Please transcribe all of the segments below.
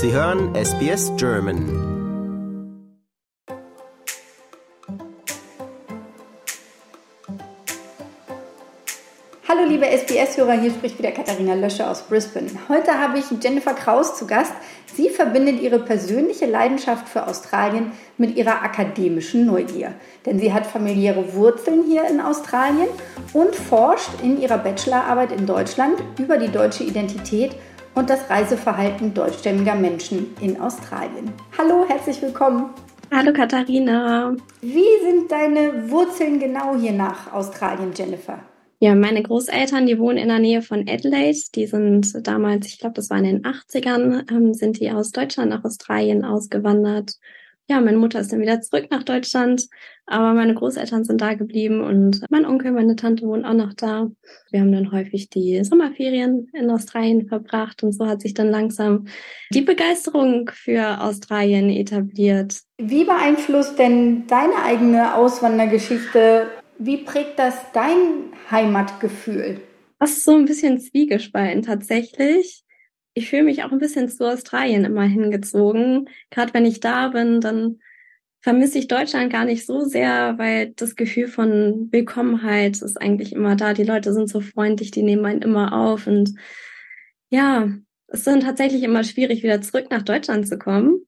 Sie hören SBS German. Hallo liebe SBS-Hörer, hier spricht wieder Katharina Lösche aus Brisbane. Heute habe ich Jennifer Kraus zu Gast. Sie verbindet ihre persönliche Leidenschaft für Australien mit ihrer akademischen Neugier. Denn sie hat familiäre Wurzeln hier in Australien und forscht in ihrer Bachelorarbeit in Deutschland über die deutsche Identität und das Reiseverhalten deutschstämmiger Menschen in Australien. Hallo, herzlich willkommen. Hallo Katharina. Wie sind deine Wurzeln genau hier nach Australien, Jennifer? Ja, meine Großeltern, die wohnen in der Nähe von Adelaide. Die sind damals, ich glaube, das war in den 80ern, ähm, sind die aus Deutschland nach Australien ausgewandert. Ja, meine Mutter ist dann wieder zurück nach Deutschland, aber meine Großeltern sind da geblieben und mein Onkel, meine Tante wohnen auch noch da. Wir haben dann häufig die Sommerferien in Australien verbracht und so hat sich dann langsam die Begeisterung für Australien etabliert. Wie beeinflusst denn deine eigene Auswandergeschichte wie prägt das dein Heimatgefühl? Das ist so ein bisschen zwiegespalten tatsächlich. Ich fühle mich auch ein bisschen zu Australien immer hingezogen. Gerade wenn ich da bin, dann vermisse ich Deutschland gar nicht so sehr, weil das Gefühl von Willkommenheit ist eigentlich immer da. Die Leute sind so freundlich, die nehmen einen immer auf und ja, es ist dann tatsächlich immer schwierig, wieder zurück nach Deutschland zu kommen,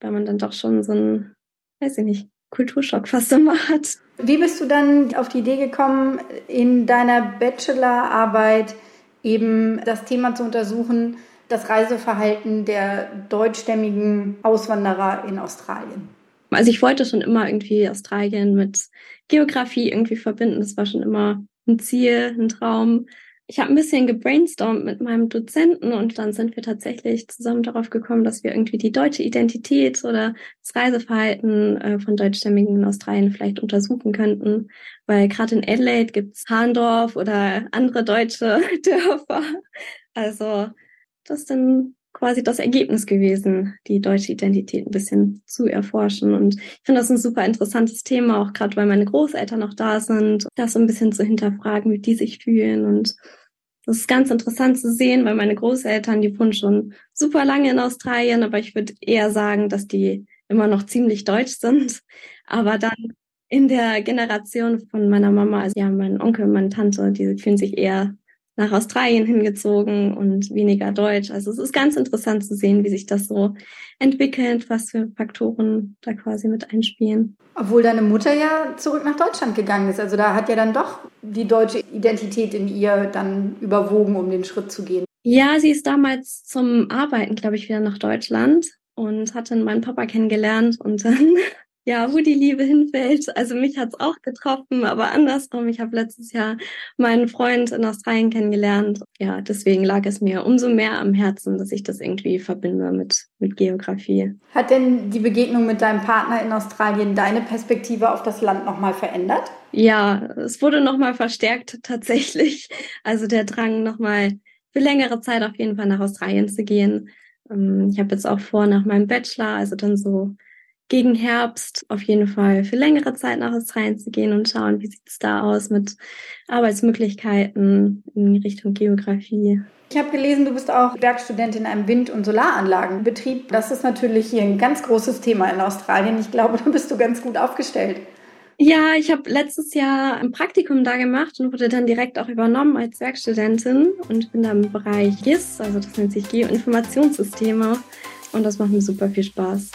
weil man dann doch schon so ein, weiß ich nicht, Kulturschock fast immer hat. Wie bist du dann auf die Idee gekommen, in deiner Bachelorarbeit eben das Thema zu untersuchen, das Reiseverhalten der deutschstämmigen Auswanderer in Australien? Also ich wollte schon immer irgendwie Australien mit Geografie irgendwie verbinden. Das war schon immer ein Ziel, ein Traum ich habe ein bisschen gebrainstormt mit meinem Dozenten und dann sind wir tatsächlich zusammen darauf gekommen, dass wir irgendwie die deutsche Identität oder das Reiseverhalten äh, von Deutschstämmigen in Australien vielleicht untersuchen könnten. Weil gerade in Adelaide gibt's Hahndorf oder andere deutsche Dörfer. Also das ist dann quasi das Ergebnis gewesen, die deutsche Identität ein bisschen zu erforschen. Und ich finde das ein super interessantes Thema, auch gerade weil meine Großeltern noch da sind, das so ein bisschen zu hinterfragen, wie die sich fühlen. Und das ist ganz interessant zu sehen, weil meine Großeltern, die wohnen schon super lange in Australien, aber ich würde eher sagen, dass die immer noch ziemlich deutsch sind. Aber dann in der Generation von meiner Mama, also ja, mein Onkel, meine Tante, die fühlen sich eher nach Australien hingezogen und weniger Deutsch. Also es ist ganz interessant zu sehen, wie sich das so entwickelt, was für Faktoren da quasi mit einspielen. Obwohl deine Mutter ja zurück nach Deutschland gegangen ist. Also da hat ja dann doch die deutsche Identität in ihr dann überwogen, um den Schritt zu gehen. Ja, sie ist damals zum Arbeiten, glaube ich, wieder nach Deutschland und hat dann meinen Papa kennengelernt und dann ja, wo die Liebe hinfällt. Also mich hat's auch getroffen, aber andersrum. Ich habe letztes Jahr meinen Freund in Australien kennengelernt. Ja, deswegen lag es mir umso mehr am Herzen, dass ich das irgendwie verbinde mit, mit Geografie. Hat denn die Begegnung mit deinem Partner in Australien deine Perspektive auf das Land nochmal verändert? Ja, es wurde nochmal verstärkt tatsächlich. Also der Drang nochmal für längere Zeit auf jeden Fall nach Australien zu gehen. Ähm, ich habe jetzt auch vor, nach meinem Bachelor, also dann so gegen Herbst auf jeden Fall für längere Zeit nach Australien zu gehen und schauen, wie sieht es da aus mit Arbeitsmöglichkeiten in Richtung Geografie. Ich habe gelesen, du bist auch Werkstudentin in einem Wind- und Solaranlagenbetrieb. Das ist natürlich hier ein ganz großes Thema in Australien. Ich glaube, da bist du ganz gut aufgestellt. Ja, ich habe letztes Jahr ein Praktikum da gemacht und wurde dann direkt auch übernommen als Werkstudentin und bin da im Bereich GIS, also das nennt sich Geoinformationssysteme und das macht mir super viel Spaß.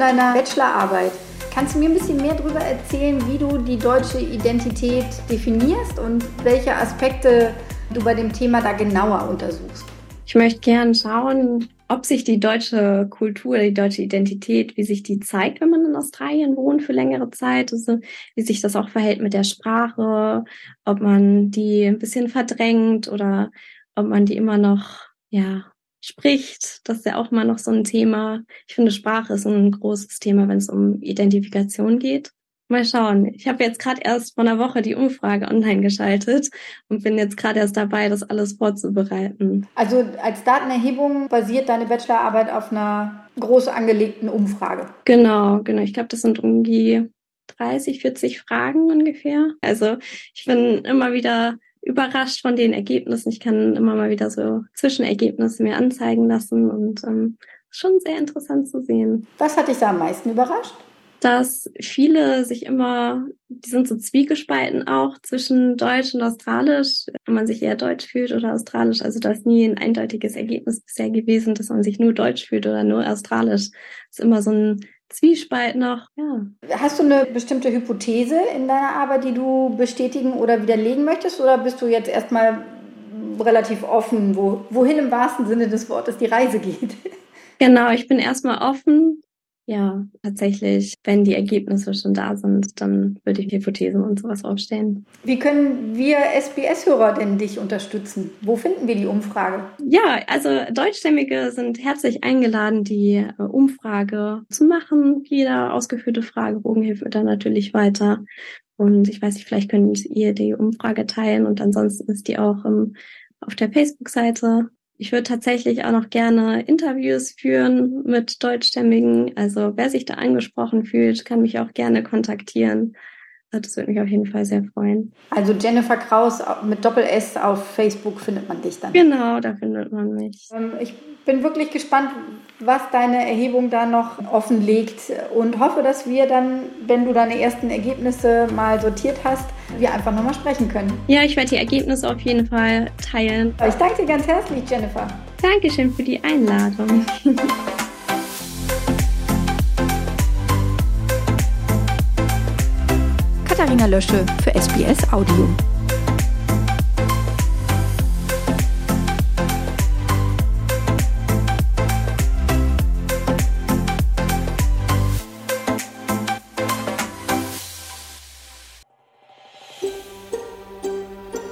Deiner Bachelorarbeit. Kannst du mir ein bisschen mehr darüber erzählen, wie du die deutsche Identität definierst und welche Aspekte du bei dem Thema da genauer untersuchst? Ich möchte gerne schauen, ob sich die deutsche Kultur, die deutsche Identität, wie sich die zeigt, wenn man in Australien wohnt für längere Zeit, also wie sich das auch verhält mit der Sprache, ob man die ein bisschen verdrängt oder ob man die immer noch ja spricht. Das ist ja auch mal noch so ein Thema. Ich finde, Sprache ist ein großes Thema, wenn es um Identifikation geht. Mal schauen. Ich habe jetzt gerade erst vor einer Woche die Umfrage online geschaltet und bin jetzt gerade erst dabei, das alles vorzubereiten. Also als Datenerhebung basiert deine Bachelorarbeit auf einer groß angelegten Umfrage. Genau, genau. Ich glaube, das sind irgendwie 30, 40 Fragen ungefähr. Also ich bin immer wieder überrascht von den Ergebnissen. Ich kann immer mal wieder so Zwischenergebnisse mir anzeigen lassen und ähm, schon sehr interessant zu sehen. Was hat dich da am meisten überrascht? Dass viele sich immer, die sind so zwiegespalten auch zwischen Deutsch und Australisch, wenn man sich eher Deutsch fühlt oder Australisch. Also da ist nie ein eindeutiges Ergebnis bisher gewesen, dass man sich nur Deutsch fühlt oder nur Australisch. Das ist immer so ein Zwiespalt noch, ja. Hast du eine bestimmte Hypothese in deiner Arbeit, die du bestätigen oder widerlegen möchtest? Oder bist du jetzt erstmal relativ offen, wo, wohin im wahrsten Sinne des Wortes die Reise geht? Genau, ich bin erstmal offen ja, tatsächlich, wenn die Ergebnisse schon da sind, dann würde ich Hypothesen und sowas aufstellen. Wie können wir SBS-Hörer denn dich unterstützen? Wo finden wir die Umfrage? Ja, also Deutschstämmige sind herzlich eingeladen, die äh, Umfrage zu machen. Jeder ausgeführte Fragebogen hilft dann natürlich weiter. Und ich weiß nicht, vielleicht könnt ihr die Umfrage teilen und ansonsten ist die auch ähm, auf der Facebook-Seite ich würde tatsächlich auch noch gerne Interviews führen mit Deutschstämmigen. Also wer sich da angesprochen fühlt, kann mich auch gerne kontaktieren. Das würde mich auf jeden Fall sehr freuen. Also Jennifer Kraus mit Doppel S auf Facebook findet man dich dann. Genau, da findet man mich. Ähm, ich bin wirklich gespannt, was deine Erhebung da noch offenlegt und hoffe, dass wir dann, wenn du deine ersten Ergebnisse mal sortiert hast, wir einfach nochmal sprechen können. Ja, ich werde die Ergebnisse auf jeden Fall teilen. Ich danke dir ganz herzlich, Jennifer. Dankeschön für die Einladung. Katharina Lösche für SBS Audio.